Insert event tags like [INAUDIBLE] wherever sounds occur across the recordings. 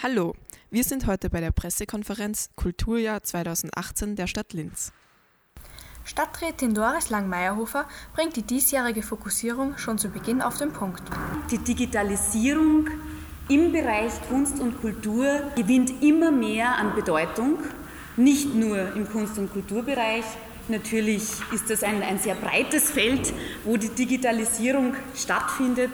Hallo, wir sind heute bei der Pressekonferenz Kulturjahr 2018 der Stadt Linz. Stadträtin Doris Lang-Meierhofer bringt die diesjährige Fokussierung schon zu Beginn auf den Punkt. Die Digitalisierung im Bereich Kunst und Kultur gewinnt immer mehr an Bedeutung, nicht nur im Kunst- und Kulturbereich. Natürlich ist das ein, ein sehr breites Feld, wo die Digitalisierung stattfindet,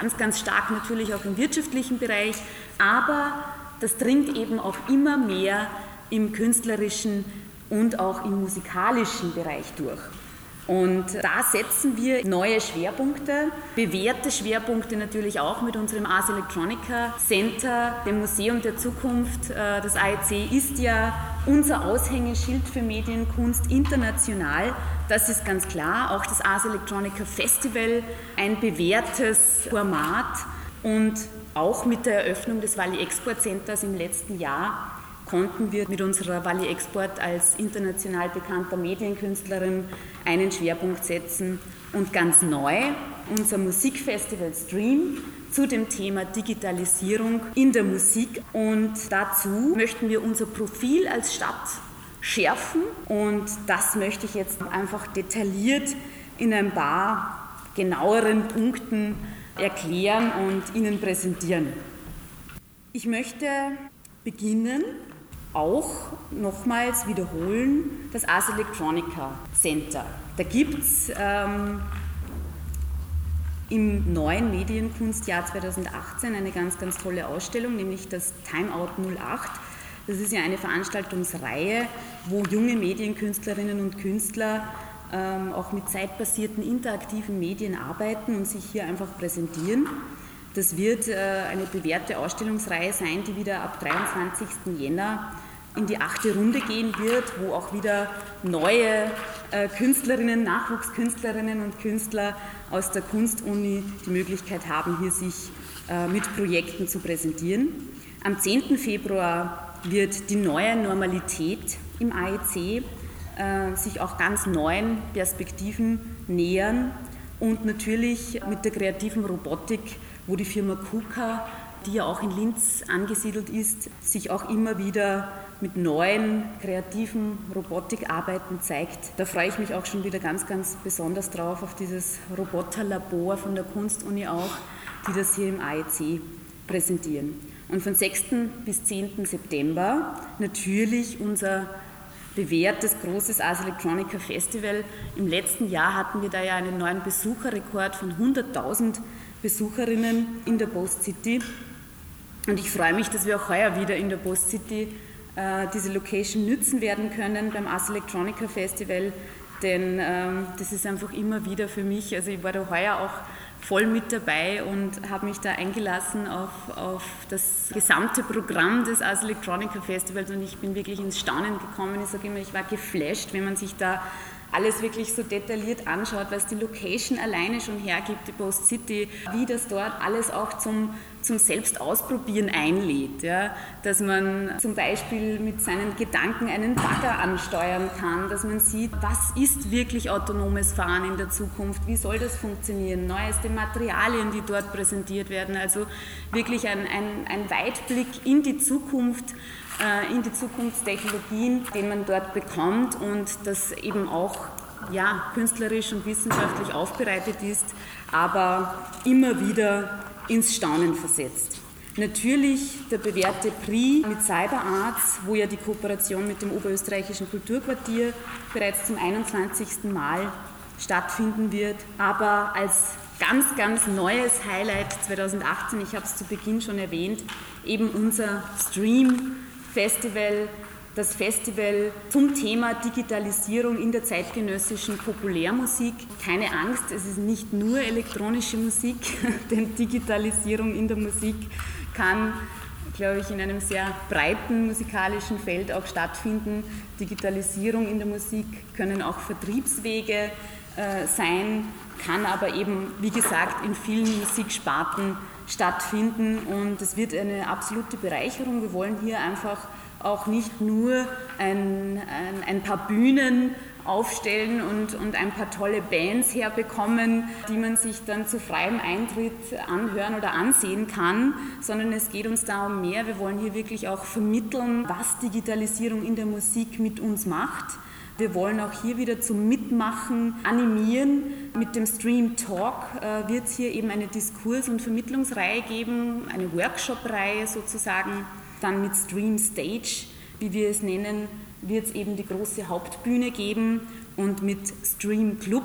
ganz, ganz stark natürlich auch im wirtschaftlichen Bereich, aber das dringt eben auch immer mehr im künstlerischen und auch im musikalischen Bereich durch. Und da setzen wir neue Schwerpunkte, bewährte Schwerpunkte natürlich auch mit unserem Ars Electronica Center, dem Museum der Zukunft. Äh, das AEC ist ja unser Aushängeschild für Medienkunst international. Das ist ganz klar. Auch das Ars Electronica Festival, ein bewährtes Format. Und auch mit der Eröffnung des Valley Export Centers im letzten Jahr konnten wir mit unserer Wally Export als international bekannter Medienkünstlerin einen Schwerpunkt setzen und ganz neu unser Musikfestival Stream zu dem Thema Digitalisierung in der Musik. Und dazu möchten wir unser Profil als Stadt schärfen und das möchte ich jetzt einfach detailliert in ein paar genaueren Punkten erklären und Ihnen präsentieren. Ich möchte beginnen auch nochmals wiederholen das Ars Electronica Center. Da gibt es ähm, im neuen Medienkunstjahr 2018 eine ganz, ganz tolle Ausstellung, nämlich das Timeout 08. Das ist ja eine Veranstaltungsreihe, wo junge Medienkünstlerinnen und Künstler ähm, auch mit zeitbasierten interaktiven Medien arbeiten und sich hier einfach präsentieren. Das wird äh, eine bewährte Ausstellungsreihe sein, die wieder ab 23. Jänner in die achte Runde gehen wird, wo auch wieder neue äh, Künstlerinnen, Nachwuchskünstlerinnen und Künstler aus der Kunstuni die Möglichkeit haben, hier sich äh, mit Projekten zu präsentieren. Am 10. Februar wird die neue Normalität im AEC sich auch ganz neuen Perspektiven nähern und natürlich mit der kreativen Robotik wo die Firma KUKA, die ja auch in Linz angesiedelt ist, sich auch immer wieder mit neuen kreativen Robotikarbeiten zeigt. Da freue ich mich auch schon wieder ganz, ganz besonders drauf, auf dieses Roboterlabor von der Kunstuni auch, die das hier im AEC präsentieren. Und von 6. bis 10. September natürlich unser bewährtes großes Ars Electronica Festival. Im letzten Jahr hatten wir da ja einen neuen Besucherrekord von 100.000 Besucherinnen in der Post City. Und ich freue mich, dass wir auch heuer wieder in der Post City diese Location nützen werden können beim Ars Electronica Festival, denn ähm, das ist einfach immer wieder für mich, also ich war da heuer auch voll mit dabei und habe mich da eingelassen auf, auf das gesamte Programm des Ars Electronica Festivals und ich bin wirklich ins Staunen gekommen. Ich sage immer, ich war geflasht, wenn man sich da alles wirklich so detailliert anschaut, was die Location alleine schon hergibt, die Post City, wie das dort alles auch zum, zum Selbstausprobieren einlädt. Ja? Dass man zum Beispiel mit seinen Gedanken einen Bagger ansteuern kann, dass man sieht, was ist wirklich autonomes Fahren in der Zukunft, wie soll das funktionieren, neueste Materialien, die dort präsentiert werden. Also wirklich ein, ein, ein Weitblick in die Zukunft äh, in die Zukunftstechnologien, den man dort bekommt und das eben auch ja, künstlerisch und wissenschaftlich aufbereitet ist, aber immer wieder ins Staunen versetzt. Natürlich der bewährte Prix mit CyberArts, wo ja die Kooperation mit dem Oberösterreichischen Kulturquartier bereits zum 21. Mal stattfinden wird. Aber als ganz, ganz neues Highlight 2018, ich habe es zu Beginn schon erwähnt, eben unser Stream Festival, das Festival zum Thema Digitalisierung in der zeitgenössischen Populärmusik. Keine Angst, es ist nicht nur elektronische Musik, [LAUGHS] denn Digitalisierung in der Musik kann glaube ich, in einem sehr breiten musikalischen Feld auch stattfinden. Digitalisierung in der Musik können auch Vertriebswege äh, sein, kann aber eben, wie gesagt, in vielen Musiksparten stattfinden und es wird eine absolute Bereicherung. Wir wollen hier einfach auch nicht nur ein, ein, ein paar Bühnen aufstellen und, und ein paar tolle Bands herbekommen, die man sich dann zu freiem Eintritt anhören oder ansehen kann, sondern es geht uns da um mehr. Wir wollen hier wirklich auch vermitteln, was Digitalisierung in der Musik mit uns macht. Wir wollen auch hier wieder zum Mitmachen animieren. Mit dem Stream Talk äh, wird es hier eben eine Diskurs- und Vermittlungsreihe geben, eine Workshop-Reihe sozusagen. Dann mit Stream Stage, wie wir es nennen, wird es eben die große Hauptbühne geben und mit Stream Club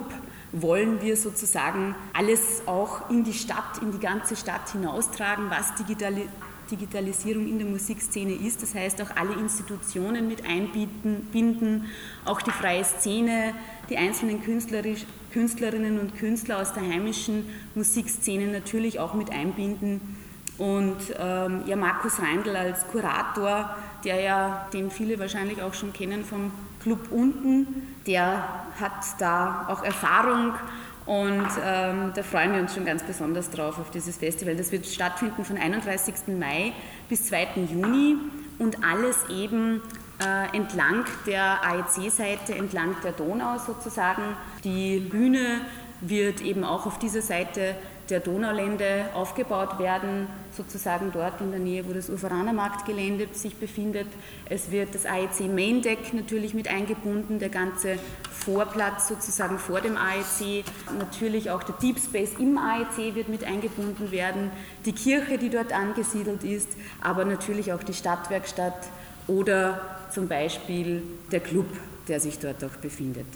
wollen wir sozusagen alles auch in die Stadt, in die ganze Stadt hinaustragen, was Digitali Digitalisierung in der Musikszene ist. Das heißt, auch alle Institutionen mit einbinden, auch die freie Szene, die einzelnen Künstlerinnen und Künstler aus der heimischen Musikszene natürlich auch mit einbinden. Und ähm, ja, Markus Reindl als Kurator der ja, den viele wahrscheinlich auch schon kennen vom Club unten, der hat da auch Erfahrung und ähm, da freuen wir uns schon ganz besonders drauf auf dieses Festival. Das wird stattfinden von 31. Mai bis 2. Juni und alles eben äh, entlang der AEC-Seite, entlang der Donau sozusagen. Die Bühne wird eben auch auf dieser Seite der Donaulände aufgebaut werden, sozusagen dort in der Nähe, wo das Uferaner Marktgelände sich befindet. Es wird das AEC Main Deck natürlich mit eingebunden, der ganze Vorplatz sozusagen vor dem AEC, natürlich auch der Deep Space im AEC wird mit eingebunden werden, die Kirche, die dort angesiedelt ist, aber natürlich auch die Stadtwerkstatt oder zum Beispiel der Club, der sich dort auch befindet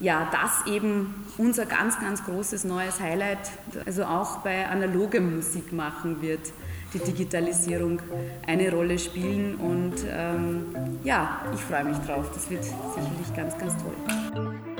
ja, das eben unser ganz, ganz großes neues Highlight, also auch bei analogem Musik machen wird die Digitalisierung eine Rolle spielen. Und ähm, ja, ich freue mich drauf. Das wird sicherlich ganz, ganz toll.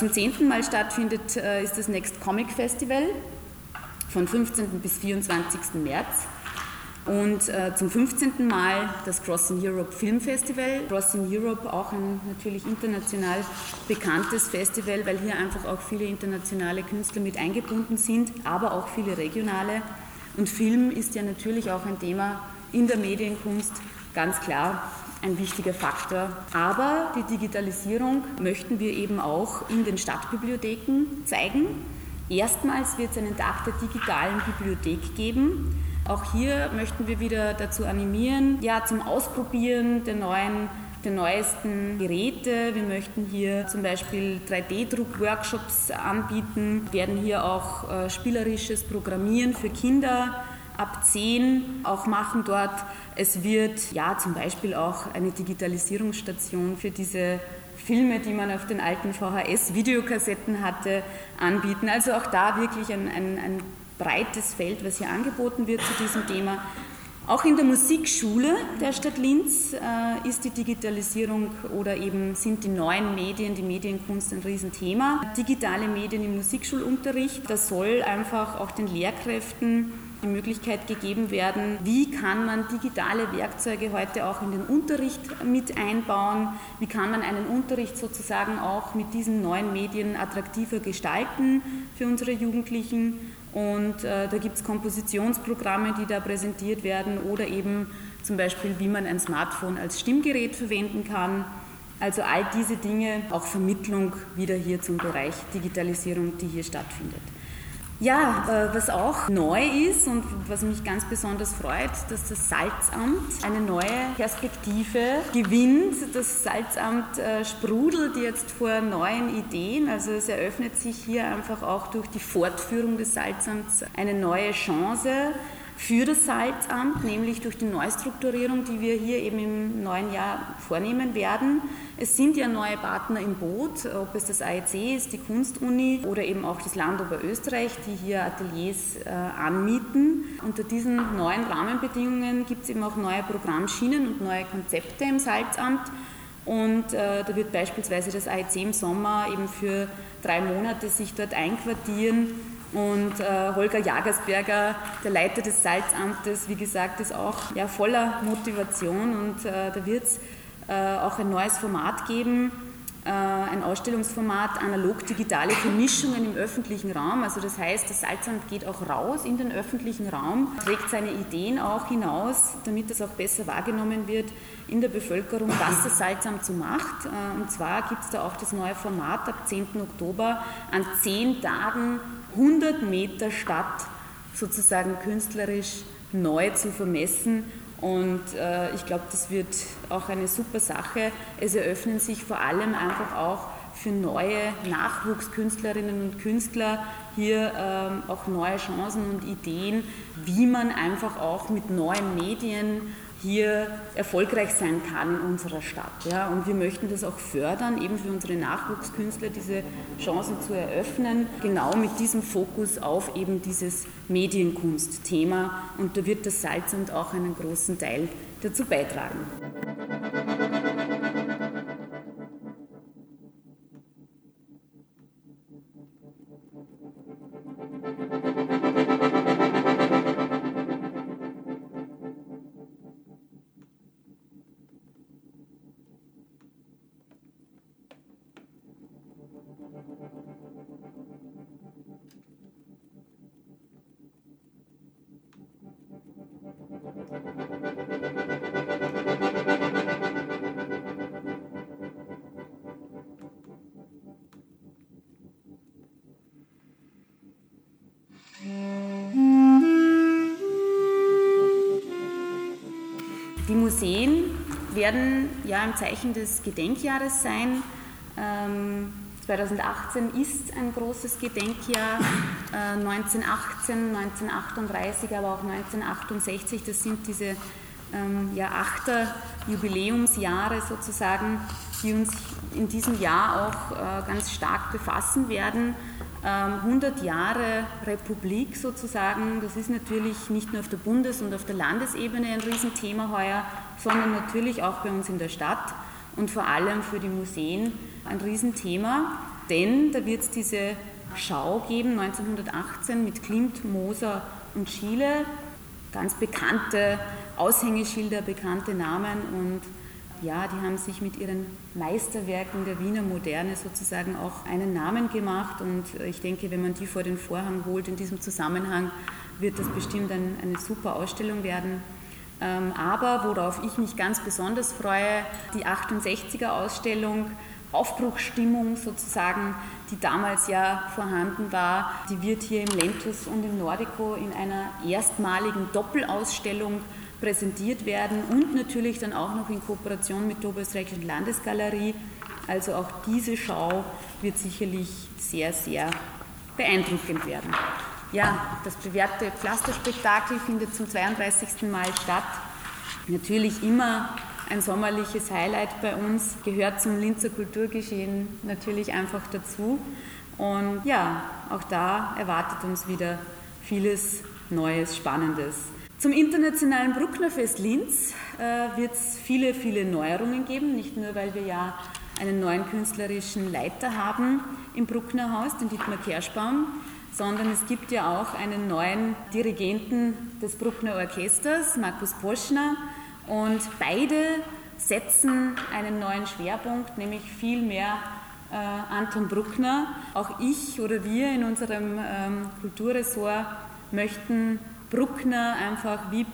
Zum zehnten Mal stattfindet, äh, ist das Next Comic Festival von 15. bis 24. März. Und äh, zum 15. Mal das Crossing Europe Film Festival. Crossing Europe auch ein natürlich international bekanntes Festival, weil hier einfach auch viele internationale Künstler mit eingebunden sind, aber auch viele regionale. Und Film ist ja natürlich auch ein Thema in der Medienkunst, ganz klar ein wichtiger Faktor. Aber die Digitalisierung möchten wir eben auch in den Stadtbibliotheken zeigen. Erstmals wird es einen Tag der digitalen Bibliothek geben. Auch hier möchten wir wieder dazu animieren, ja, zum Ausprobieren der neuen der neuesten Geräte. Wir möchten hier zum Beispiel 3D-Druck-Workshops anbieten, werden hier auch äh, spielerisches Programmieren für Kinder ab 10 auch machen dort. Es wird ja zum Beispiel auch eine Digitalisierungsstation für diese Filme, die man auf den alten VHS-Videokassetten hatte, anbieten. Also auch da wirklich ein, ein, ein breites Feld, was hier angeboten wird zu diesem Thema. Auch in der Musikschule der Stadt Linz äh, ist die Digitalisierung oder eben sind die neuen Medien, die Medienkunst ein Riesenthema. Digitale Medien im Musikschulunterricht, das soll einfach auch den Lehrkräften die Möglichkeit gegeben werden, wie kann man digitale Werkzeuge heute auch in den Unterricht mit einbauen, wie kann man einen Unterricht sozusagen auch mit diesen neuen Medien attraktiver gestalten für unsere Jugendlichen. Und äh, da gibt es Kompositionsprogramme, die da präsentiert werden oder eben zum Beispiel, wie man ein Smartphone als Stimmgerät verwenden kann. Also all diese Dinge, auch Vermittlung wieder hier zum Bereich Digitalisierung, die hier stattfindet. Ja, äh, was auch neu ist und was mich ganz besonders freut, dass das Salzamt eine neue Perspektive gewinnt. Das Salzamt äh, sprudelt jetzt vor neuen Ideen. Also es eröffnet sich hier einfach auch durch die Fortführung des Salzamts eine neue Chance für das Salzamt, nämlich durch die Neustrukturierung, die wir hier eben im neuen Jahr vornehmen werden. Es sind ja neue Partner im Boot, ob es das AEC ist, die Kunstuni oder eben auch das Land Oberösterreich, die hier Ateliers äh, anmieten. Unter diesen neuen Rahmenbedingungen gibt es eben auch neue Programmschienen und neue Konzepte im Salzamt. Und äh, da wird beispielsweise das AEC im Sommer eben für drei Monate sich dort einquartieren und äh, Holger Jagersberger, der Leiter des Salzamtes, wie gesagt, ist auch ja, voller Motivation und äh, da wird es äh, auch ein neues Format geben, äh, ein Ausstellungsformat analog-digitale Vermischungen im öffentlichen Raum. Also das heißt, das Salzamt geht auch raus in den öffentlichen Raum, trägt seine Ideen auch hinaus, damit das auch besser wahrgenommen wird in der Bevölkerung, was das Salzamt so macht. Äh, und zwar gibt es da auch das neue Format ab 10. Oktober an zehn Tagen 100 Meter Stadt sozusagen künstlerisch neu zu vermessen. Und äh, ich glaube, das wird auch eine super Sache. Es eröffnen sich vor allem einfach auch für neue Nachwuchskünstlerinnen und Künstler hier ähm, auch neue Chancen und Ideen, wie man einfach auch mit neuen Medien hier erfolgreich sein kann in unserer Stadt. Ja. Und wir möchten das auch fördern, eben für unsere Nachwuchskünstler diese Chancen zu eröffnen, genau mit diesem Fokus auf eben dieses Medienkunstthema. Und da wird das Salzamt auch einen großen Teil dazu beitragen. Die Museen werden ja im Zeichen des Gedenkjahres sein. Ähm, 2018 ist ein großes Gedenkjahr, äh, 1918, 1938, aber auch 1968, das sind diese ähm, ja, achter Jubiläumsjahre sozusagen, die uns in diesem Jahr auch äh, ganz stark befassen werden. 100 ähm, Jahre Republik sozusagen, das ist natürlich nicht nur auf der Bundes- und auf der Landesebene ein Riesenthema heuer, sondern natürlich auch bei uns in der Stadt und vor allem für die Museen ein Riesenthema, denn da wird es diese Schau geben 1918 mit Klimt, Moser und Schiele, ganz bekannte Aushängeschilder, bekannte Namen und ja, die haben sich mit ihren Meisterwerken der Wiener Moderne sozusagen auch einen Namen gemacht und ich denke, wenn man die vor den Vorhang holt in diesem Zusammenhang, wird das bestimmt ein, eine super Ausstellung werden. Ähm, aber worauf ich mich ganz besonders freue, die 68er Ausstellung, Aufbruchsstimmung sozusagen, die damals ja vorhanden war, die wird hier im Lentus und im Nordico in einer erstmaligen Doppelausstellung präsentiert werden und natürlich dann auch noch in Kooperation mit der Oberösterreichischen Landesgalerie. Also auch diese Schau wird sicherlich sehr, sehr beeindruckend werden. Ja, das bewährte Pflasterspektakel findet zum 32. Mal statt. Natürlich immer ein sommerliches Highlight bei uns, gehört zum Linzer Kulturgeschehen natürlich einfach dazu. Und ja, auch da erwartet uns wieder vieles Neues, Spannendes. Zum internationalen Brucknerfest Linz äh, wird es viele, viele Neuerungen geben, nicht nur weil wir ja einen neuen künstlerischen Leiter haben im Brucknerhaus, den Dietmar Kerschbaum, sondern es gibt ja auch einen neuen Dirigenten des Bruckner Orchesters, Markus Poschner, und beide setzen einen neuen Schwerpunkt, nämlich viel mehr äh, Anton Bruckner. Auch ich oder wir in unserem ähm, Kulturressort möchten Bruckner einfach wie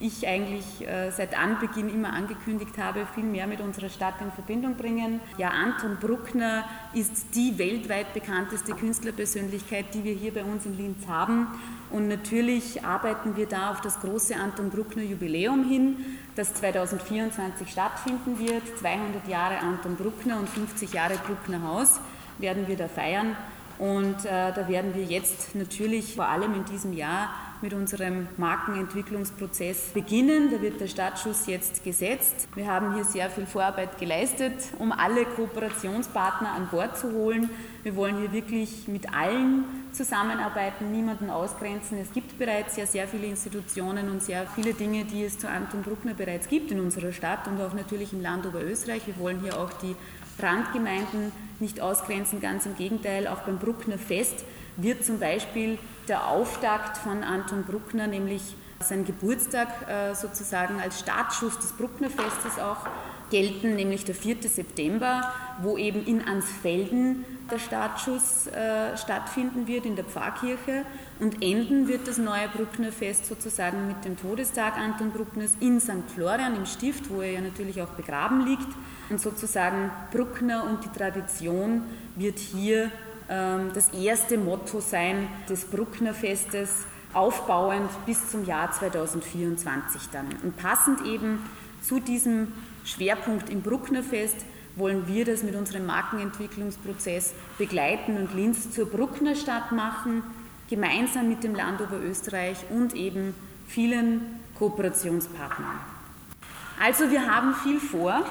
ich eigentlich äh, seit Anbeginn immer angekündigt habe, viel mehr mit unserer Stadt in Verbindung bringen. Ja, Anton Bruckner ist die weltweit bekannteste Künstlerpersönlichkeit, die wir hier bei uns in Linz haben. Und natürlich arbeiten wir da auf das große Anton Bruckner Jubiläum hin, das 2024 stattfinden wird. 200 Jahre Anton Bruckner und 50 Jahre Bruckner Haus werden wir da feiern. Und äh, da werden wir jetzt natürlich vor allem in diesem Jahr mit unserem Markenentwicklungsprozess beginnen. Da wird der Startschuss jetzt gesetzt. Wir haben hier sehr viel Vorarbeit geleistet, um alle Kooperationspartner an Bord zu holen. Wir wollen hier wirklich mit allen zusammenarbeiten, niemanden ausgrenzen. Es gibt bereits ja sehr viele Institutionen und sehr viele Dinge, die es zu Anton Bruckner bereits gibt in unserer Stadt und auch natürlich im Land Oberösterreich. Wir wollen hier auch die Randgemeinden nicht ausgrenzen, ganz im Gegenteil, auch beim Bruckner Fest wird zum Beispiel der Auftakt von Anton Bruckner, nämlich sein Geburtstag äh, sozusagen als Startschuss des Brucknerfestes auch gelten, nämlich der 4. September, wo eben in Ansfelden der Startschuss äh, stattfinden wird in der Pfarrkirche und enden wird das neue Brucknerfest sozusagen mit dem Todestag Anton Bruckners in St. Florian im Stift, wo er ja natürlich auch begraben liegt und sozusagen Bruckner und die Tradition wird hier ähm, das erste Motto sein des Brucknerfestes, aufbauend bis zum Jahr 2024 dann. Und passend eben zu diesem Schwerpunkt im Brucknerfest wollen wir das mit unserem Markenentwicklungsprozess begleiten und Linz zur Brucknerstadt machen, gemeinsam mit dem Land Oberösterreich und eben vielen Kooperationspartnern. Also wir haben viel vor.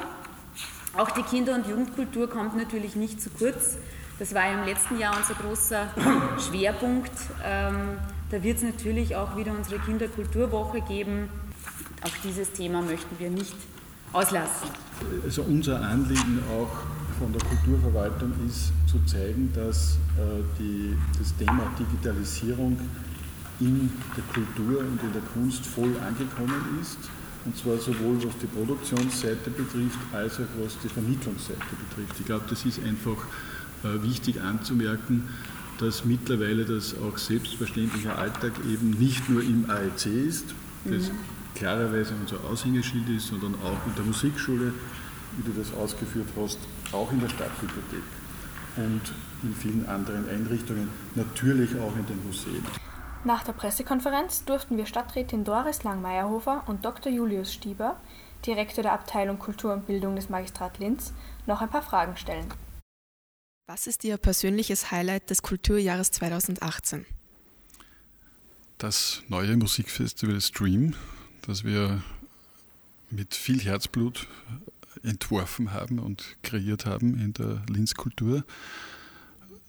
Auch die Kinder- und Jugendkultur kommt natürlich nicht zu kurz. Das war im letzten Jahr unser großer [CLEARS THROAT] Schwerpunkt. Ähm, da wird es natürlich auch wieder unsere Kinderkulturwoche geben. Auch dieses Thema möchten wir nicht auslassen. Also unser Anliegen auch von der Kulturverwaltung ist zu zeigen, dass äh, die, das Thema Digitalisierung in der Kultur und in der Kunst voll angekommen ist. Und zwar sowohl was die Produktionsseite betrifft, als auch was die Vermittlungsseite betrifft. Ich glaube, das ist einfach äh, wichtig anzumerken, dass mittlerweile das auch selbstverständlicher Alltag eben nicht nur im AEC ist, das mhm. klarerweise unser Aushängeschild ist, sondern auch in der Musikschule, wie du das ausgeführt hast, auch in der Stadtbibliothek und in vielen anderen Einrichtungen, natürlich auch in den Museen. Nach der Pressekonferenz durften wir Stadträtin Doris Lang-Meyerhofer und Dr. Julius Stieber, Direktor der Abteilung Kultur und Bildung des Magistrat Linz, noch ein paar Fragen stellen. Was ist Ihr persönliches Highlight des Kulturjahres 2018? Das neue Musikfestival Stream, das wir mit viel Herzblut entworfen haben und kreiert haben in der Linz-Kultur.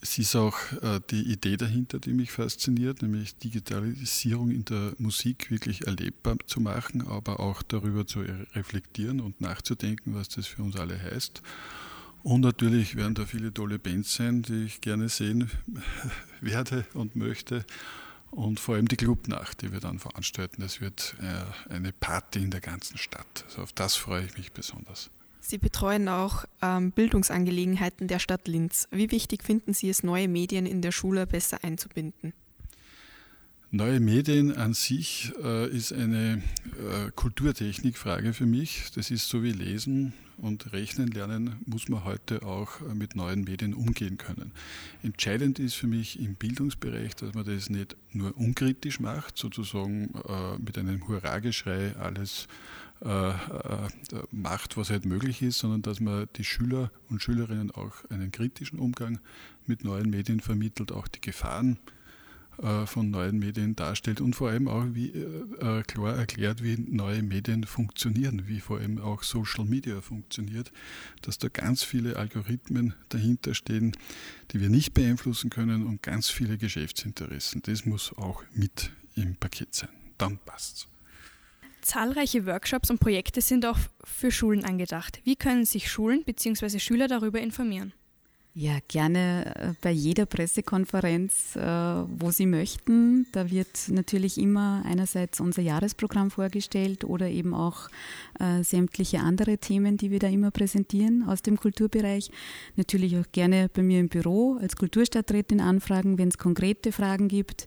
Es ist auch äh, die Idee dahinter, die mich fasziniert, nämlich Digitalisierung in der Musik wirklich erlebbar zu machen, aber auch darüber zu reflektieren und nachzudenken, was das für uns alle heißt. Und natürlich werden da viele tolle Bands sein, die ich gerne sehen [LAUGHS] werde und möchte. Und vor allem die Clubnacht, die wir dann veranstalten. Das wird äh, eine Party in der ganzen Stadt. Also auf das freue ich mich besonders. Sie betreuen auch ähm, Bildungsangelegenheiten der Stadt Linz. Wie wichtig finden Sie es, neue Medien in der Schule besser einzubinden? Neue Medien an sich äh, ist eine äh, Kulturtechnikfrage für mich. Das ist so wie Lesen und Rechnen lernen, muss man heute auch äh, mit neuen Medien umgehen können. Entscheidend ist für mich im Bildungsbereich, dass man das nicht nur unkritisch macht, sozusagen äh, mit einem Hurrageschrei alles äh, äh, macht, was halt möglich ist, sondern dass man die Schüler und Schülerinnen auch einen kritischen Umgang mit neuen Medien vermittelt, auch die Gefahren äh, von neuen Medien darstellt und vor allem auch wie, äh, klar erklärt, wie neue Medien funktionieren, wie vor allem auch Social Media funktioniert, dass da ganz viele Algorithmen dahinter stehen, die wir nicht beeinflussen können und ganz viele Geschäftsinteressen. Das muss auch mit im Paket sein. Dann passt's. Zahlreiche Workshops und Projekte sind auch für Schulen angedacht. Wie können sich Schulen bzw. Schüler darüber informieren? Ja, gerne äh, bei jeder Pressekonferenz, äh, wo Sie möchten. Da wird natürlich immer einerseits unser Jahresprogramm vorgestellt oder eben auch äh, sämtliche andere Themen, die wir da immer präsentieren aus dem Kulturbereich. Natürlich auch gerne bei mir im Büro als Kulturstadträtin anfragen, wenn es konkrete Fragen gibt.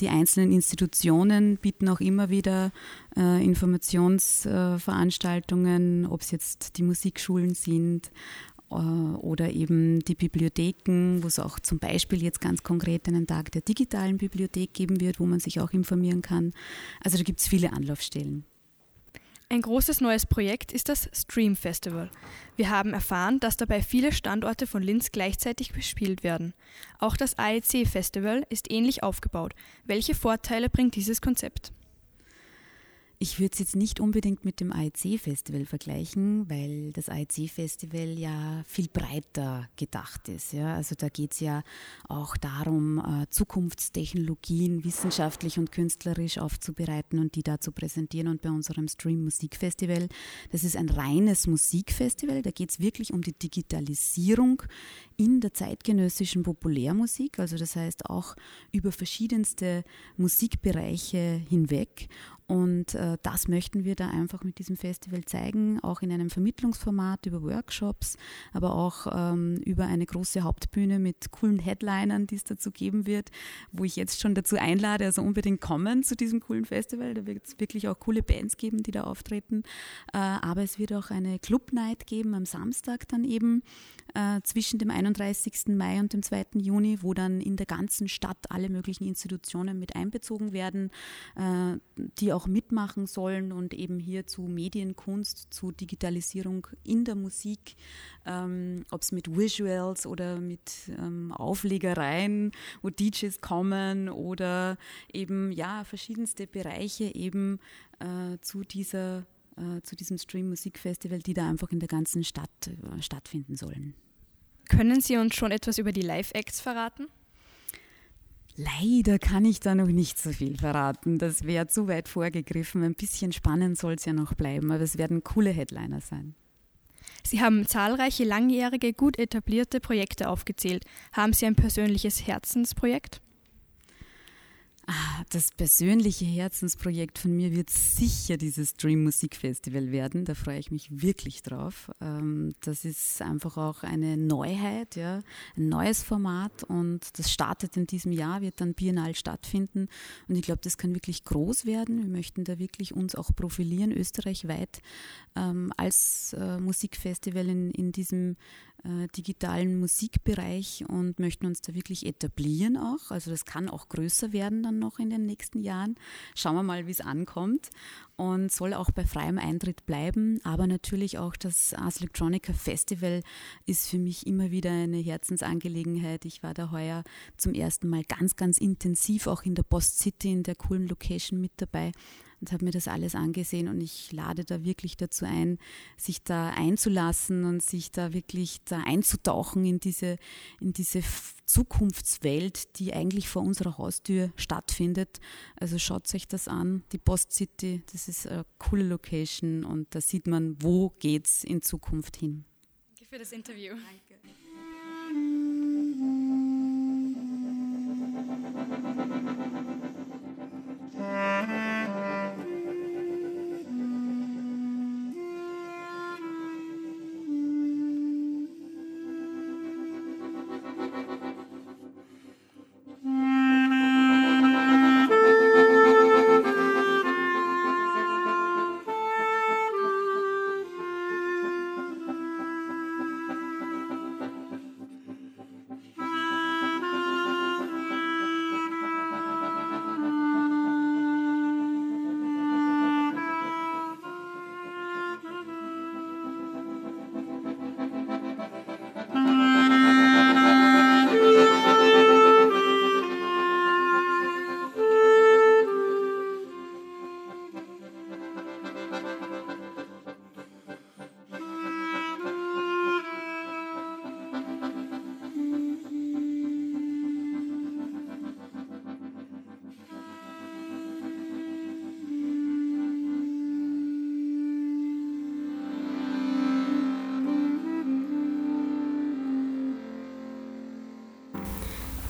Die einzelnen Institutionen bieten auch immer wieder Informationsveranstaltungen, ob es jetzt die Musikschulen sind oder eben die Bibliotheken, wo es auch zum Beispiel jetzt ganz konkret einen Tag der digitalen Bibliothek geben wird, wo man sich auch informieren kann. Also da gibt es viele Anlaufstellen. Ein großes neues Projekt ist das Stream Festival. Wir haben erfahren, dass dabei viele Standorte von Linz gleichzeitig bespielt werden. Auch das AEC Festival ist ähnlich aufgebaut. Welche Vorteile bringt dieses Konzept? Ich würde es jetzt nicht unbedingt mit dem AEC-Festival vergleichen, weil das AEC-Festival ja viel breiter gedacht ist. Ja? Also da geht es ja auch darum, äh, Zukunftstechnologien wissenschaftlich und künstlerisch aufzubereiten und die da zu präsentieren. Und bei unserem Stream Musikfestival, das ist ein reines Musikfestival, da geht es wirklich um die Digitalisierung in der zeitgenössischen Populärmusik, also das heißt auch über verschiedenste Musikbereiche hinweg. Und äh, das möchten wir da einfach mit diesem Festival zeigen, auch in einem Vermittlungsformat über Workshops, aber auch ähm, über eine große Hauptbühne mit coolen Headlinern, die es dazu geben wird, wo ich jetzt schon dazu einlade, also unbedingt kommen zu diesem coolen Festival. Da wird es wirklich auch coole Bands geben, die da auftreten. Äh, aber es wird auch eine Club Night geben am Samstag dann eben äh, zwischen dem 31. Mai und dem 2. Juni, wo dann in der ganzen Stadt alle möglichen Institutionen mit einbezogen werden, äh, auch mitmachen sollen und eben hier zu Medienkunst, zu Digitalisierung in der Musik, ähm, ob es mit Visuals oder mit ähm, Auflegereien, wo DJs kommen oder eben ja verschiedenste Bereiche eben äh, zu dieser äh, zu diesem Stream Musikfestival, die da einfach in der ganzen Stadt äh, stattfinden sollen. Können Sie uns schon etwas über die Live-Acts verraten? Leider kann ich da noch nicht so viel verraten. Das wäre zu weit vorgegriffen. Ein bisschen spannend soll es ja noch bleiben, aber es werden coole Headliner sein. Sie haben zahlreiche langjährige, gut etablierte Projekte aufgezählt. Haben Sie ein persönliches Herzensprojekt? Das persönliche Herzensprojekt von mir wird sicher dieses Dream Musik Festival werden. Da freue ich mich wirklich drauf. Ähm, das ist einfach auch eine Neuheit, ja, ein neues Format und das startet in diesem Jahr, wird dann biennal stattfinden. Und ich glaube, das kann wirklich groß werden. Wir möchten da wirklich uns auch profilieren, österreichweit ähm, als äh, Musikfestival in, in diesem äh, digitalen Musikbereich und möchten uns da wirklich etablieren auch. Also das kann auch größer werden dann noch in den nächsten Jahren. Schauen wir mal, wie es ankommt und soll auch bei freiem Eintritt bleiben. Aber natürlich auch das Ars Electronica Festival ist für mich immer wieder eine Herzensangelegenheit. Ich war da heuer zum ersten Mal ganz, ganz intensiv auch in der Post City, in der coolen Location mit dabei und habe mir das alles angesehen und ich lade da wirklich dazu ein, sich da einzulassen und sich da wirklich da einzutauchen in diese, in diese Zukunftswelt, die eigentlich vor unserer Haustür stattfindet. Also schaut euch das an, die Post City, das ist eine coole Location und da sieht man, wo geht's in Zukunft hin. Danke für das Interview. Danke.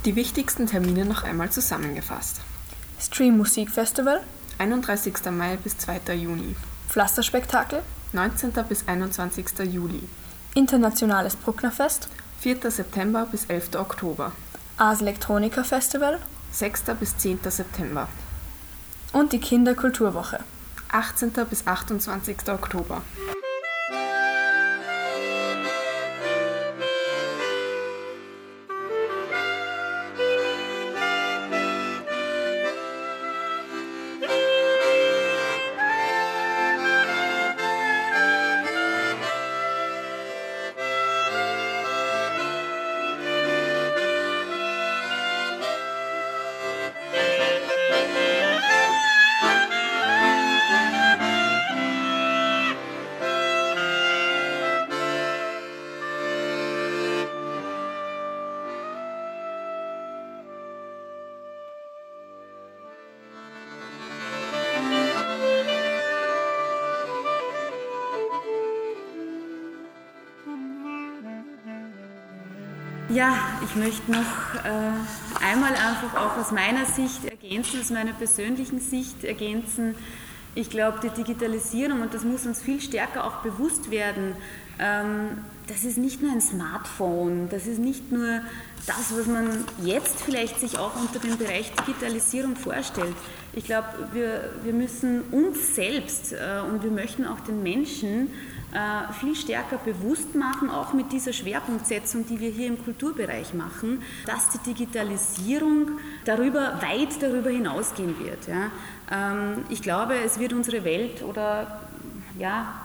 Die wichtigsten Termine noch einmal zusammengefasst. Stream Musik Festival 31. Mai bis 2. Juni. Pflasterspektakel 19. bis 21. Juli. Internationales Brucknerfest 4. September bis 11. Oktober. Ars Electronica Festival 6. bis 10. September. Und die Kinderkulturwoche 18. bis 28. Oktober. Ja, ich möchte noch äh, einmal einfach auch aus meiner Sicht ergänzen, aus meiner persönlichen Sicht ergänzen. Ich glaube, die Digitalisierung, und das muss uns viel stärker auch bewusst werden, ähm, das ist nicht nur ein Smartphone, das ist nicht nur das, was man jetzt vielleicht sich auch unter dem Bereich Digitalisierung vorstellt. Ich glaube, wir, wir müssen uns selbst äh, und wir möchten auch den Menschen viel stärker bewusst machen, auch mit dieser Schwerpunktsetzung, die wir hier im Kulturbereich machen, dass die Digitalisierung darüber, weit darüber hinausgehen wird. Ja. Ähm, ich glaube, es wird unsere Welt oder ja,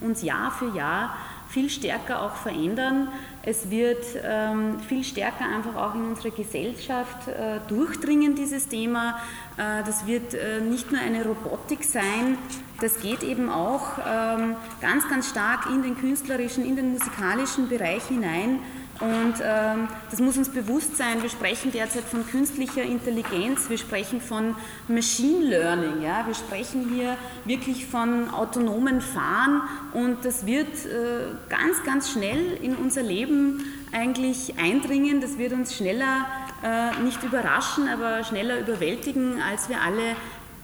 uns Jahr für Jahr viel stärker auch verändern. Es wird ähm, viel stärker einfach auch in unsere Gesellschaft äh, durchdringen, dieses Thema. Äh, das wird äh, nicht nur eine Robotik sein, das geht eben auch ähm, ganz, ganz stark in den künstlerischen, in den musikalischen Bereich hinein. Und ähm, das muss uns bewusst sein. Wir sprechen derzeit von künstlicher Intelligenz, wir sprechen von Machine Learning, ja? wir sprechen hier wirklich von autonomen Fahren und das wird äh, ganz, ganz schnell in unser Leben eigentlich eindringen. Das wird uns schneller äh, nicht überraschen, aber schneller überwältigen, als wir alle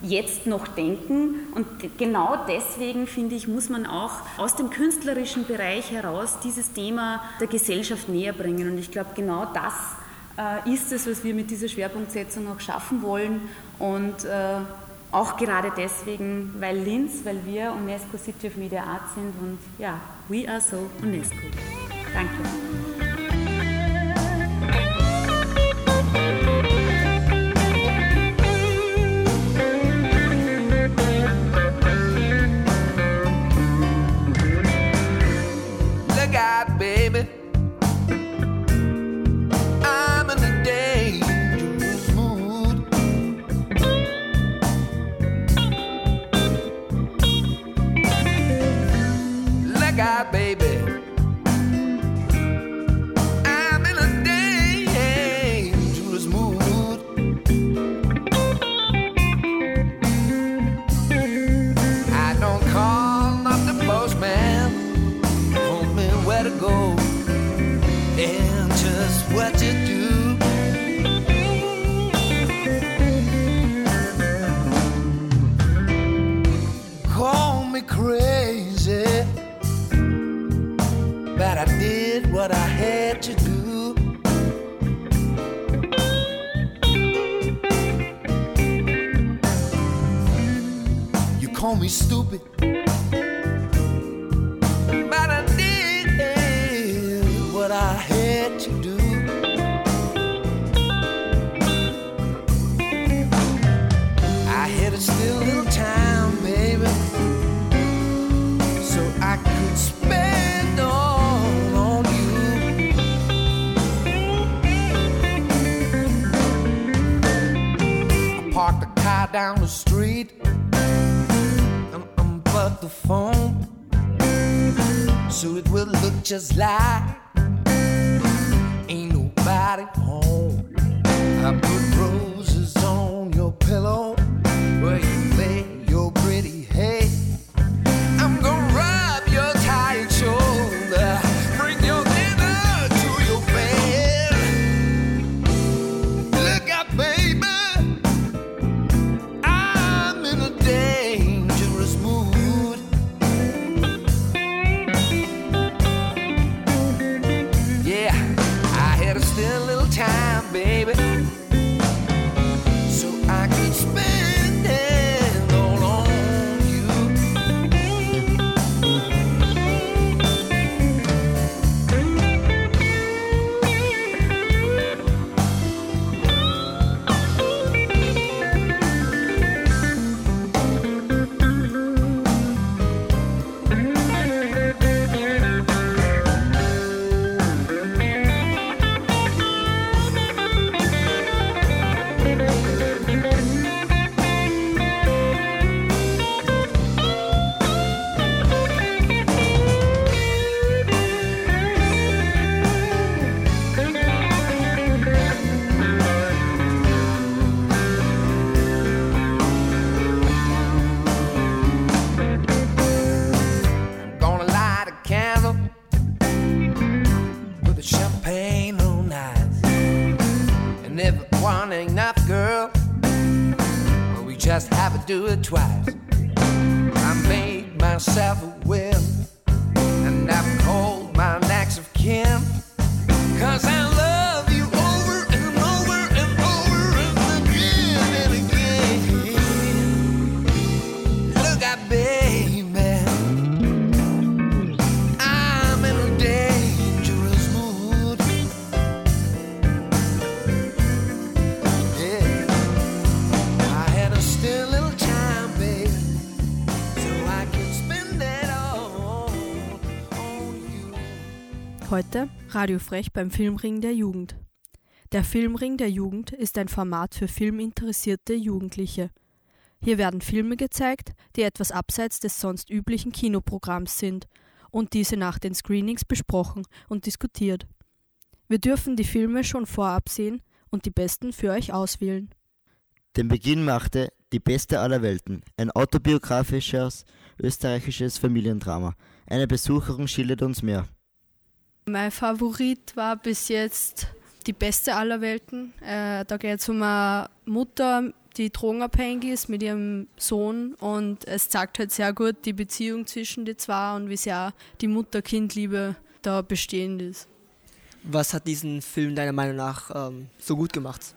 jetzt noch denken. Und genau deswegen, finde ich, muss man auch aus dem künstlerischen Bereich heraus dieses Thema der Gesellschaft näher bringen. Und ich glaube, genau das äh, ist es, was wir mit dieser Schwerpunktsetzung auch schaffen wollen. Und äh, auch gerade deswegen, weil Linz, weil wir UNESCO City of Media Art sind und ja, we are so UNESCO. Danke. Down the street. And unplug the phone. So it will look just like ain't nobody home. I put roses on your pillow. Where One ain't enough, girl, well, we just have to do it twice. I made myself a will, Heute Radio Frech beim Filmring der Jugend. Der Filmring der Jugend ist ein Format für filminteressierte Jugendliche. Hier werden Filme gezeigt, die etwas abseits des sonst üblichen Kinoprogramms sind und diese nach den Screenings besprochen und diskutiert. Wir dürfen die Filme schon vorab sehen und die besten für euch auswählen. Den Beginn machte Die Beste aller Welten, ein autobiografisches österreichisches Familiendrama. Eine Besucherung schildert uns mehr. Mein Favorit war bis jetzt die beste aller Welten. Äh, da geht es um eine Mutter, die drogenabhängig ist mit ihrem Sohn und es zeigt halt sehr gut die Beziehung zwischen die zwei und wie sehr die Mutter-Kind-Liebe da bestehend ist. Was hat diesen Film deiner Meinung nach ähm, so gut gemacht?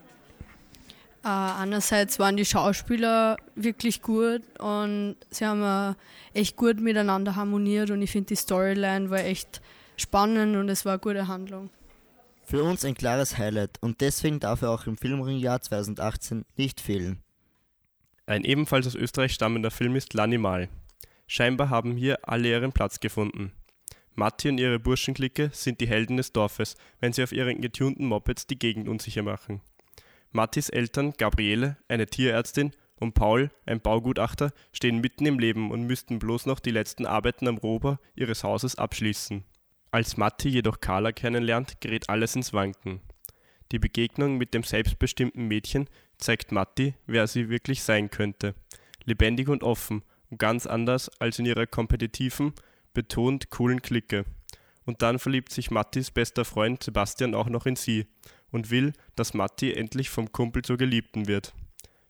Äh, einerseits waren die Schauspieler wirklich gut und sie haben äh, echt gut miteinander harmoniert und ich finde die Storyline war echt spannend und es war eine gute Handlung. Für uns ein klares Highlight und deswegen darf er auch im Filmringjahr 2018 nicht fehlen. Ein ebenfalls aus Österreich stammender Film ist L'Animal. Scheinbar haben hier alle ihren Platz gefunden. Matti und ihre Burschenklicke sind die Helden des Dorfes, wenn sie auf ihren getunten Mopeds die Gegend unsicher machen. Mattis Eltern, Gabriele, eine Tierärztin, und Paul, ein Baugutachter, stehen mitten im Leben und müssten bloß noch die letzten Arbeiten am Rohbau ihres Hauses abschließen. Als Matti jedoch Carla kennenlernt, gerät alles ins Wanken. Die Begegnung mit dem selbstbestimmten Mädchen zeigt Matti, wer sie wirklich sein könnte. Lebendig und offen und ganz anders als in ihrer kompetitiven, betont coolen Clique. Und dann verliebt sich Mattis bester Freund Sebastian auch noch in sie und will, dass Matti endlich vom Kumpel zur Geliebten wird.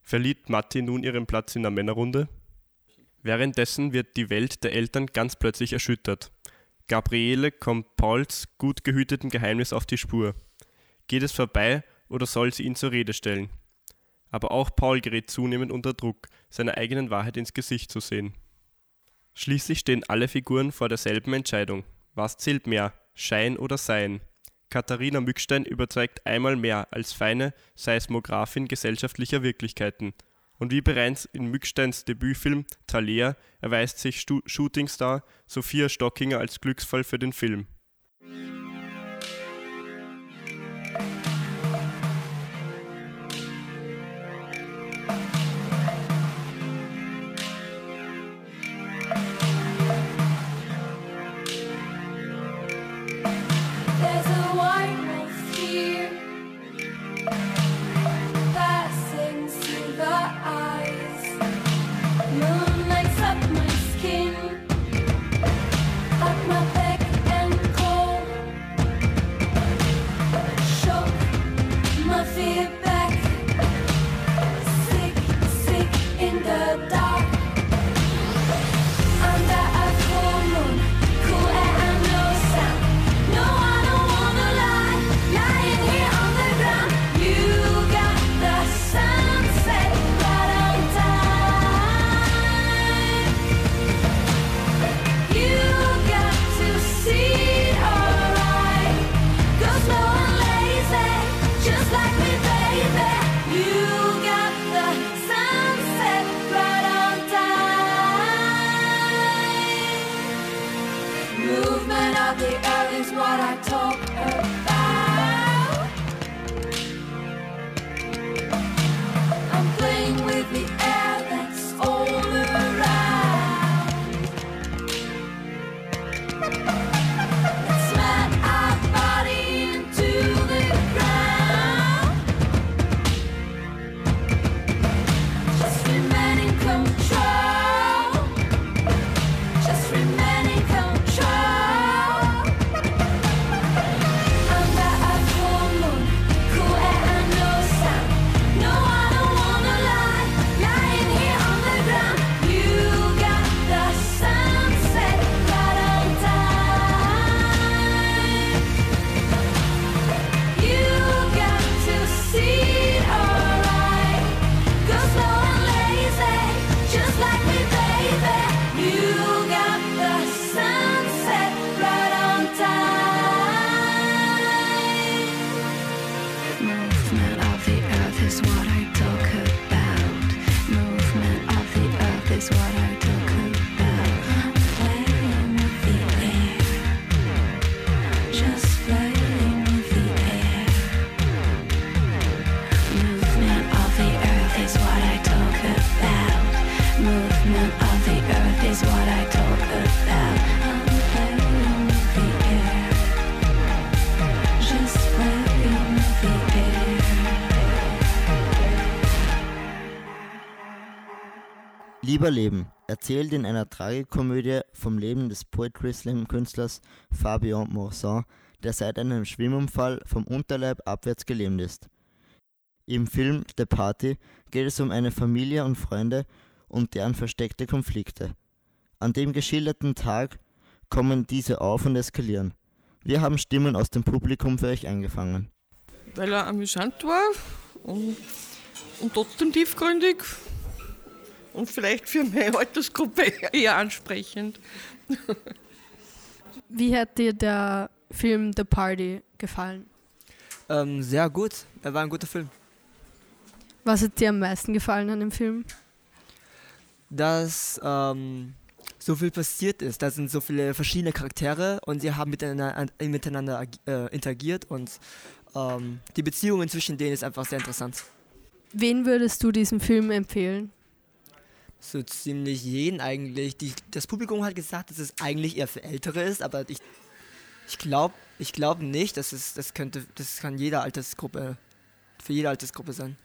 Verliert Matti nun ihren Platz in der Männerrunde? Währenddessen wird die Welt der Eltern ganz plötzlich erschüttert. Gabriele kommt Pauls gut gehüteten Geheimnis auf die Spur. Geht es vorbei oder soll sie ihn zur Rede stellen? Aber auch Paul gerät zunehmend unter Druck, seiner eigenen Wahrheit ins Gesicht zu sehen. Schließlich stehen alle Figuren vor derselben Entscheidung. Was zählt mehr, Schein oder Sein? Katharina Mückstein überzeugt einmal mehr als feine Seismographin gesellschaftlicher Wirklichkeiten. Und wie bereits in Mücksteins Debütfilm Thalia erweist sich Shootingstar Sophia Stockinger als Glücksfall für den Film. siempre. Überleben erzählt in einer Tragikomödie vom Leben des Poetry Slam Künstlers Fabien Morsan, der seit einem Schwimmunfall vom Unterleib abwärts gelähmt ist. Im Film The Party geht es um eine Familie und Freunde und deren versteckte Konflikte. An dem geschilderten Tag kommen diese auf und eskalieren. Wir haben Stimmen aus dem Publikum für euch eingefangen. Weil er amüsant war und, und trotzdem tiefgründig und vielleicht für meine Altersgruppe eher ansprechend. Wie hat dir der Film The Party gefallen? Ähm, sehr gut. Er war ein guter Film. Was hat dir am meisten gefallen an dem Film? Dass ähm, so viel passiert ist. Da sind so viele verschiedene Charaktere und sie haben miteinander, miteinander äh, interagiert und ähm, die Beziehungen zwischen denen ist einfach sehr interessant. Wen würdest du diesem Film empfehlen? So ziemlich jeden eigentlich. Die, das Publikum hat gesagt, dass es eigentlich eher für Ältere ist, aber ich, ich glaube ich glaub nicht. dass es, das, könnte, das kann jede Altersgruppe, für jede Altersgruppe sein.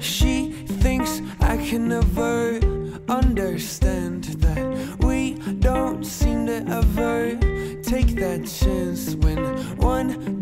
She thinks I can never understand take that chance when one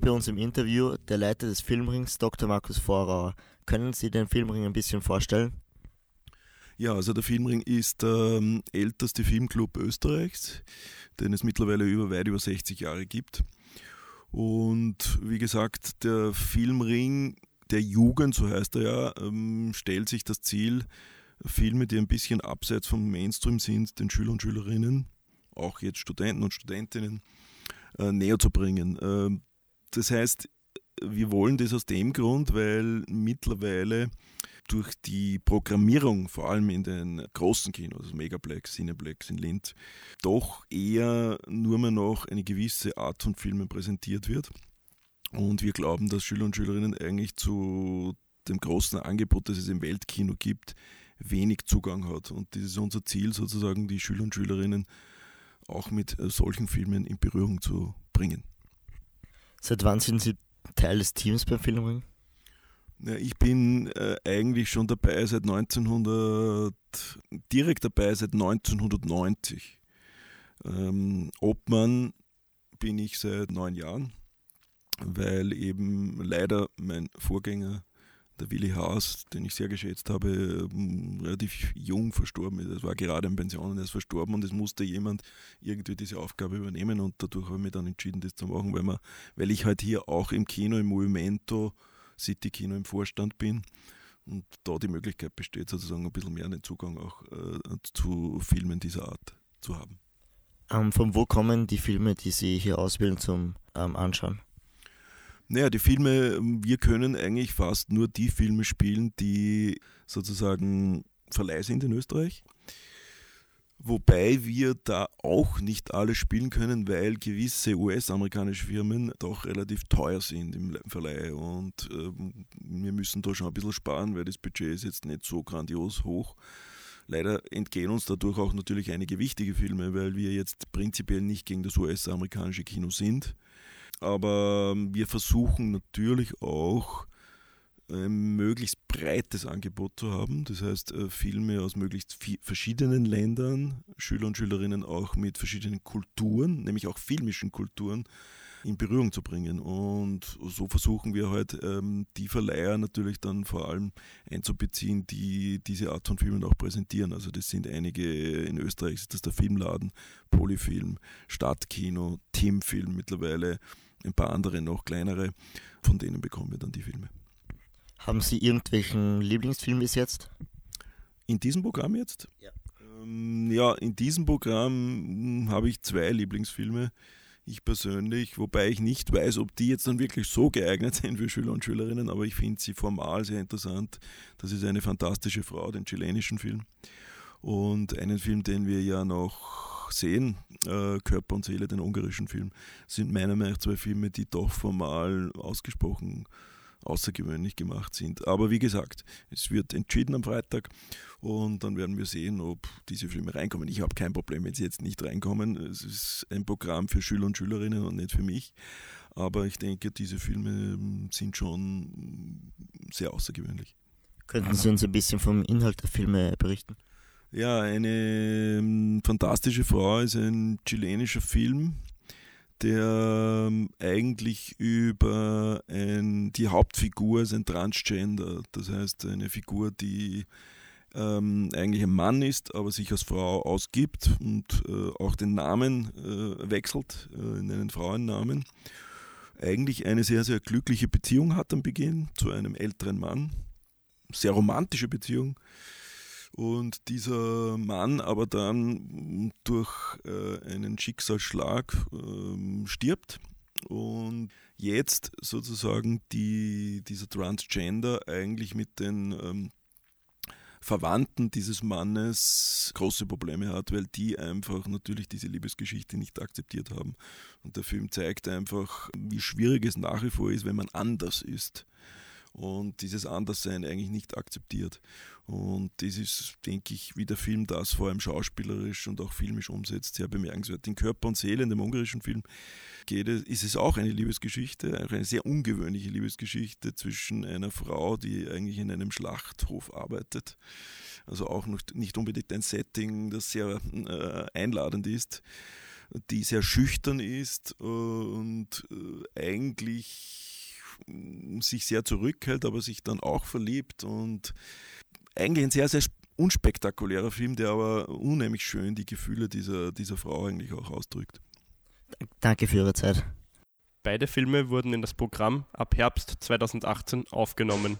Jetzt bei uns im Interview der Leiter des Filmrings, Dr. Markus Vorauer. Können Sie den Filmring ein bisschen vorstellen? Ja, also der Filmring ist der ähm, älteste Filmclub Österreichs, den es mittlerweile über weit über 60 Jahre gibt. Und wie gesagt, der Filmring der Jugend, so heißt er ja, ähm, stellt sich das Ziel, Filme, die ein bisschen abseits vom Mainstream sind, den Schülern und Schülerinnen, auch jetzt Studenten und Studentinnen, äh, näher zu bringen. Das heißt, wir wollen das aus dem Grund, weil mittlerweile durch die Programmierung, vor allem in den großen Kinos, also Megaplex, Cineplex in Linz, doch eher nur mehr noch eine gewisse Art von Filmen präsentiert wird. Und wir glauben, dass Schüler und Schülerinnen eigentlich zu dem großen Angebot, das es im Weltkino gibt, wenig Zugang hat. Und das ist unser Ziel, sozusagen die Schüler und Schülerinnen auch mit solchen Filmen in Berührung zu bringen. Seit wann sind Sie Teil des Teams beim Filmring? Ja, ich bin äh, eigentlich schon dabei seit 1900, direkt dabei seit 1990. Ähm, Obmann bin ich seit neun Jahren, weil eben leider mein Vorgänger, der Willi Haas, den ich sehr geschätzt habe, ähm, relativ jung verstorben ist. Es war gerade in Pension und er ist verstorben und es musste jemand irgendwie diese Aufgabe übernehmen und dadurch habe ich mich dann entschieden, das zu machen, weil, man, weil ich halt hier auch im Kino, im Movimento, City Kino im Vorstand bin und da die Möglichkeit besteht, sozusagen ein bisschen mehr einen Zugang auch äh, zu Filmen dieser Art zu haben. Ähm, von wo kommen die Filme, die Sie hier auswählen zum ähm, Anschauen? Naja, die Filme, wir können eigentlich fast nur die Filme spielen, die sozusagen Verleih sind in Österreich. Wobei wir da auch nicht alle spielen können, weil gewisse US-amerikanische Firmen doch relativ teuer sind im Verleih. Und äh, wir müssen da schon ein bisschen sparen, weil das Budget ist jetzt nicht so grandios hoch. Leider entgehen uns dadurch auch natürlich einige wichtige Filme, weil wir jetzt prinzipiell nicht gegen das US-amerikanische Kino sind. Aber wir versuchen natürlich auch ein möglichst breites Angebot zu haben. Das heißt, äh, Filme aus möglichst verschiedenen Ländern, Schüler und Schülerinnen auch mit verschiedenen Kulturen, nämlich auch filmischen Kulturen, in Berührung zu bringen. Und so versuchen wir halt ähm, die Verleiher natürlich dann vor allem einzubeziehen, die diese Art von Filmen auch präsentieren. Also das sind einige in Österreich, ist das der Filmladen, Polyfilm, Stadtkino, Teamfilm mittlerweile, ein paar andere noch kleinere, von denen bekommen wir dann die Filme. Haben Sie irgendwelchen Lieblingsfilm bis jetzt? In diesem Programm jetzt? Ja. Ähm, ja, in diesem Programm hm, habe ich zwei Lieblingsfilme. Ich persönlich, wobei ich nicht weiß, ob die jetzt dann wirklich so geeignet [LAUGHS] sind für Schüler und Schülerinnen, aber ich finde sie formal sehr interessant. Das ist eine fantastische Frau, den chilenischen Film. Und einen Film, den wir ja noch sehen, äh, Körper und Seele, den ungarischen Film, sind meiner Meinung nach zwei Filme, die doch formal ausgesprochen außergewöhnlich gemacht sind. Aber wie gesagt, es wird entschieden am Freitag und dann werden wir sehen, ob diese Filme reinkommen. Ich habe kein Problem, wenn sie jetzt nicht reinkommen. Es ist ein Programm für Schüler und Schülerinnen und nicht für mich. Aber ich denke, diese Filme sind schon sehr außergewöhnlich. Könnten Sie uns ein bisschen vom Inhalt der Filme berichten? Ja, eine ähm, fantastische Frau ist ein chilenischer Film, der ähm, eigentlich über ein, die Hauptfigur ist ein Transgender, das heißt eine Figur, die ähm, eigentlich ein Mann ist, aber sich als Frau ausgibt und äh, auch den Namen äh, wechselt äh, in einen Frauennamen. Eigentlich eine sehr, sehr glückliche Beziehung hat am Beginn zu einem älteren Mann. Sehr romantische Beziehung und dieser Mann aber dann durch äh, einen Schicksalsschlag äh, stirbt und jetzt sozusagen die, dieser Transgender eigentlich mit den ähm, Verwandten dieses Mannes große Probleme hat, weil die einfach natürlich diese Liebesgeschichte nicht akzeptiert haben. Und der Film zeigt einfach, wie schwierig es nach wie vor ist, wenn man anders ist und dieses Anderssein eigentlich nicht akzeptiert. Und das ist, denke ich, wie der Film das vor allem schauspielerisch und auch filmisch umsetzt, sehr bemerkenswert. In Körper und Seele, in dem ungarischen Film, geht es, ist es auch eine Liebesgeschichte, eine sehr ungewöhnliche Liebesgeschichte zwischen einer Frau, die eigentlich in einem Schlachthof arbeitet. Also auch nicht unbedingt ein Setting, das sehr äh, einladend ist, die sehr schüchtern ist und äh, eigentlich sich sehr zurückhält, aber sich dann auch verliebt und eigentlich ein sehr, sehr unspektakulärer Film, der aber unheimlich schön die Gefühle dieser, dieser Frau eigentlich auch ausdrückt. Danke für Ihre Zeit. Beide Filme wurden in das Programm ab Herbst 2018 aufgenommen.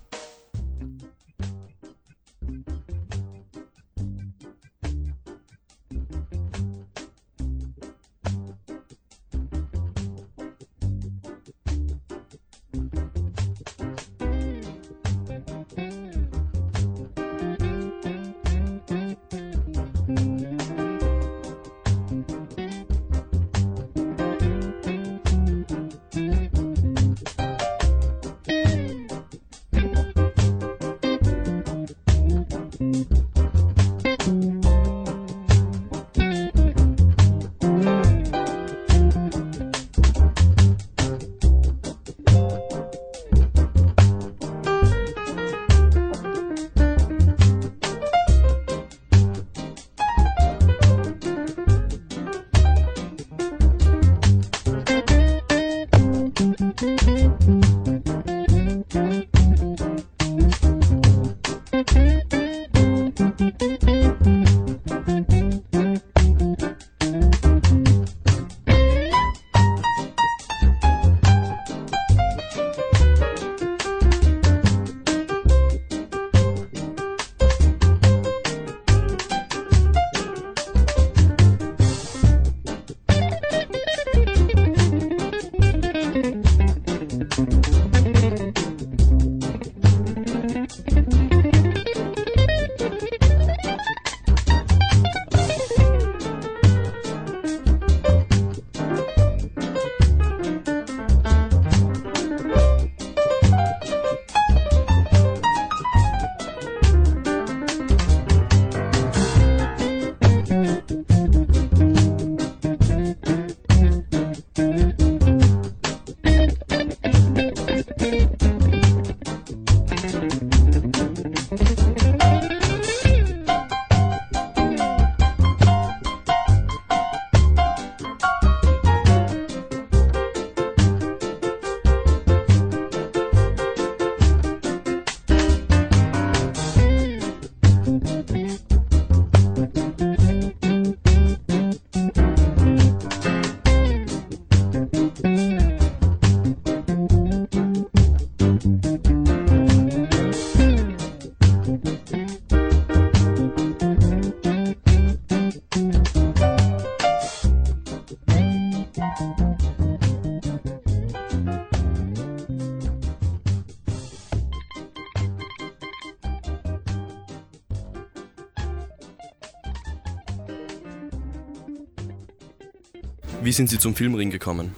Wie sind Sie zum Filmring gekommen?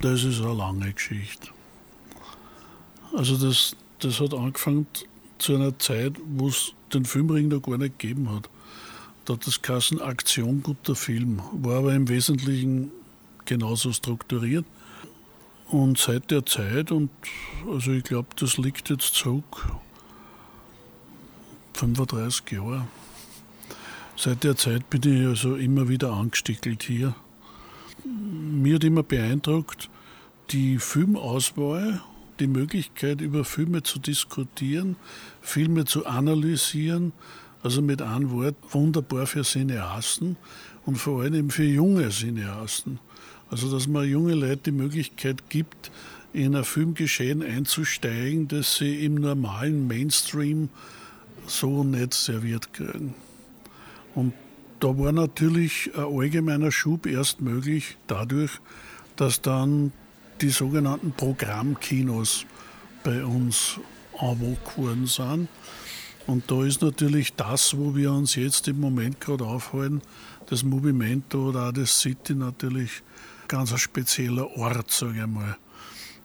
Das ist eine lange Geschichte. Also das, das hat angefangen zu einer Zeit, wo es den Filmring noch gar nicht gegeben hat. Da hat das Kassen Aktion guter Film, war aber im Wesentlichen genauso strukturiert. Und seit der Zeit, und also ich glaube, das liegt jetzt zurück 35 Jahre. Seit der Zeit bin ich also immer wieder angestickelt hier. Mir hat immer beeindruckt die Filmauswahl, die Möglichkeit, über Filme zu diskutieren, Filme zu analysieren, also mit einem Wort wunderbar für Cineasten und vor allem für junge Cineasten. Also dass man junge Leute die Möglichkeit gibt, in ein Filmgeschehen einzusteigen, das sie im normalen Mainstream so nicht serviert kriegen. Und da war natürlich ein allgemeiner Schub erst möglich dadurch, dass dann die sogenannten Programmkinos bei uns en geworden sind. Und da ist natürlich das, wo wir uns jetzt im Moment gerade aufhalten, das Movimento oder auch das City natürlich ganz ein spezieller Ort, sage ich mal.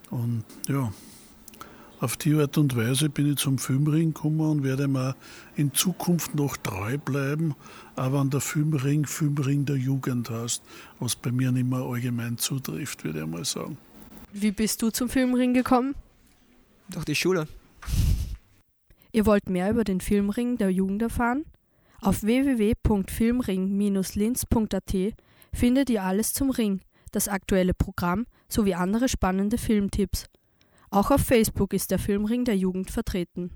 Und ja, auf die Art und Weise bin ich zum Filmring gekommen und werde mir in Zukunft noch treu bleiben, aber an der Filmring Filmring der Jugend heißt, was bei mir nicht mehr allgemein zutrifft, würde ich mal sagen. Wie bist du zum Filmring gekommen? Durch die Schule. Ihr wollt mehr über den Filmring der Jugend erfahren? Auf www.filmring-linz.at findet ihr alles zum Ring, das aktuelle Programm sowie andere spannende Filmtipps. Auch auf Facebook ist der Filmring der Jugend vertreten.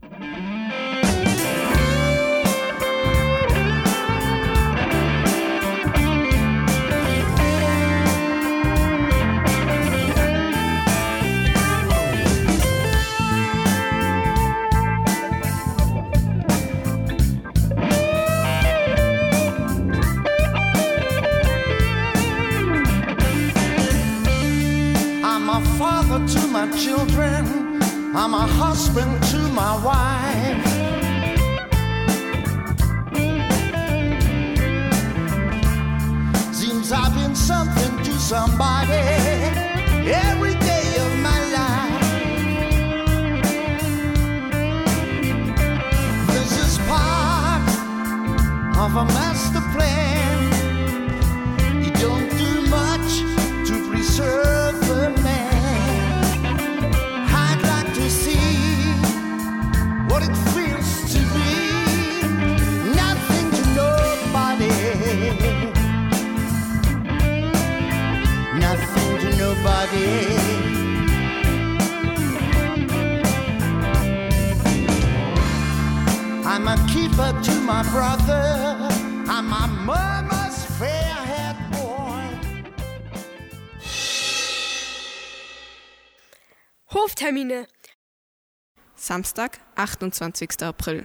Samstag, 28. April.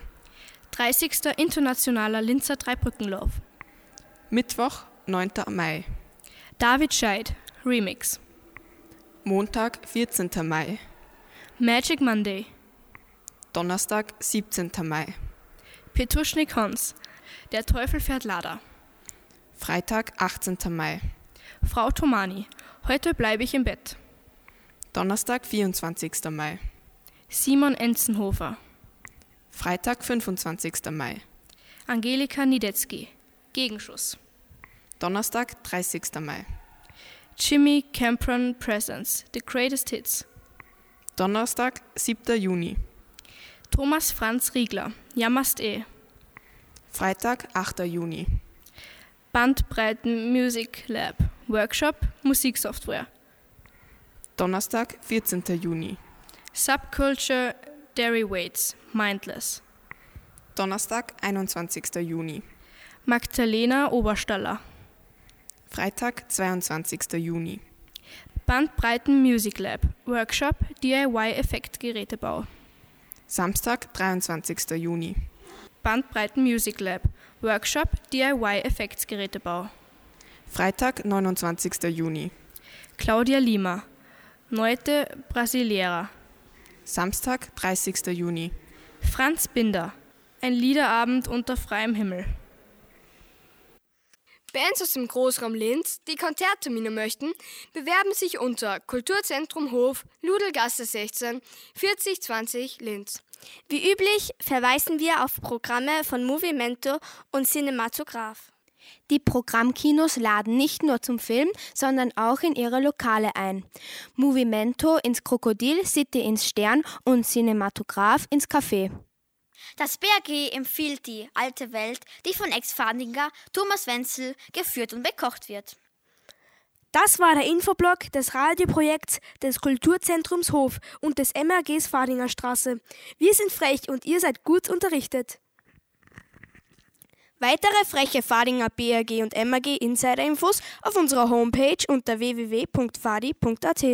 30. Internationaler Linzer Dreibrückenlauf. Mittwoch, 9. Mai. David Scheid, Remix. Montag, 14. Mai. Magic Monday. Donnerstag, 17. Mai. Petuschnik Hans, Der Teufel fährt Lader. Freitag, 18. Mai. Frau Tomani, heute bleibe ich im Bett. Donnerstag, 24. Mai. Simon Enzenhofer. Freitag, 25. Mai. Angelika Niedetzky. Gegenschuss. Donnerstag, 30. Mai. Jimmy Campron Presents. The Greatest Hits. Donnerstag, 7. Juni. Thomas Franz Riegler. Jammerst eh. Freitag, 8. Juni. Bandbreiten Music Lab. Workshop Musiksoftware. Donnerstag, 14. Juni. Subculture Derivatives Mindless. Donnerstag, 21. Juni. Magdalena Oberstaller. Freitag, 22. Juni. Bandbreiten Music Lab Workshop DIY Effektgerätebau. Samstag, 23. Juni. Bandbreiten Music Lab Workshop DIY Effektgerätebau. Freitag, 29. Juni. Claudia Lima. Neute Brasileira. Samstag, 30. Juni. Franz Binder. Ein Liederabend unter freiem Himmel. Bands aus dem Großraum Linz, die Konzerttermine möchten, bewerben sich unter Kulturzentrum Hof, Ludelgasse 16, 4020 Linz. Wie üblich verweisen wir auf Programme von Movimento und Cinematograph. Die Programmkinos laden nicht nur zum Film, sondern auch in ihre Lokale ein. Movimento ins Krokodil, City ins Stern und Cinematograph ins Café. Das BRG empfiehlt die alte Welt, die von Ex-Fadinger Thomas Wenzel geführt und bekocht wird. Das war der Infoblog des Radioprojekts des Kulturzentrums Hof und des MRGs Fadinger Straße. Wir sind frech und ihr seid gut unterrichtet. Weitere freche Fadinger BRG und MRG Insider-Infos auf unserer Homepage unter www.fadi.at.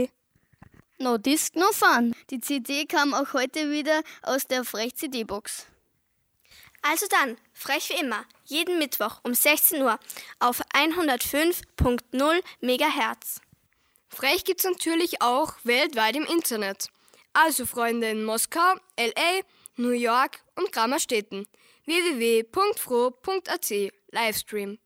No Disc, no Fun. Die CD kam auch heute wieder aus der Frech-CD-Box. Also dann, frech wie immer, jeden Mittwoch um 16 Uhr auf 105.0 MHz. Frech gibt's natürlich auch weltweit im Internet. Also Freunde in Moskau, LA, New York und Grammerstädten. www.fro.at Livestream.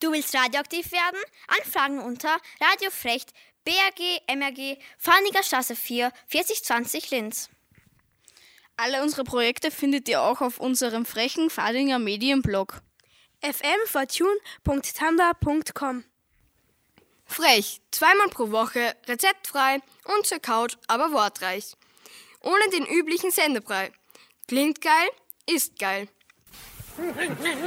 Du willst radioaktiv werden? Anfragen unter radiofrecht BRG MRG Farniger Straße 4 4020 Linz. Alle unsere Projekte findet ihr auch auf unserem frechen Fadinger Medienblog. fmfortune.tumblr.com Frech, zweimal pro Woche, rezeptfrei und zur Couch, aber wortreich. Ohne den üblichen Sendebrei. Klingt geil, ist geil.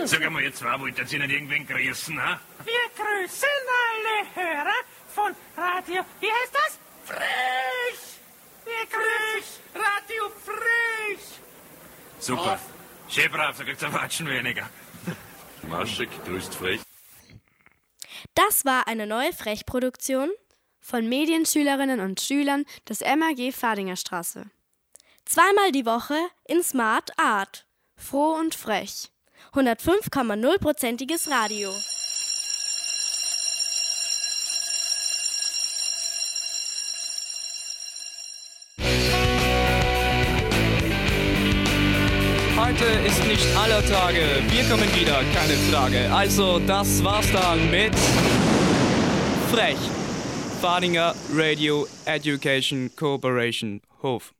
Sag einmal, ihr zwei wollt jetzt nicht irgendwen grüßen, ha? Wir grüßen alle Hörer von Radio, wie heißt das? Frech! Wir grüßen Radio Frech! Super. Schön brav, so kriegt's ein Watschen weniger. Maschek grüßt frech. Das war eine neue Frechproduktion von Medienschülerinnen und Schülern des MAG Fadinger Straße. Zweimal die Woche in Smart Art. Froh und frech. 105,0%iges Radio. Heute ist nicht aller Tage. Wir kommen wieder, keine Frage. Also, das war's dann mit Frech. Fadinger Radio Education Cooperation Hof.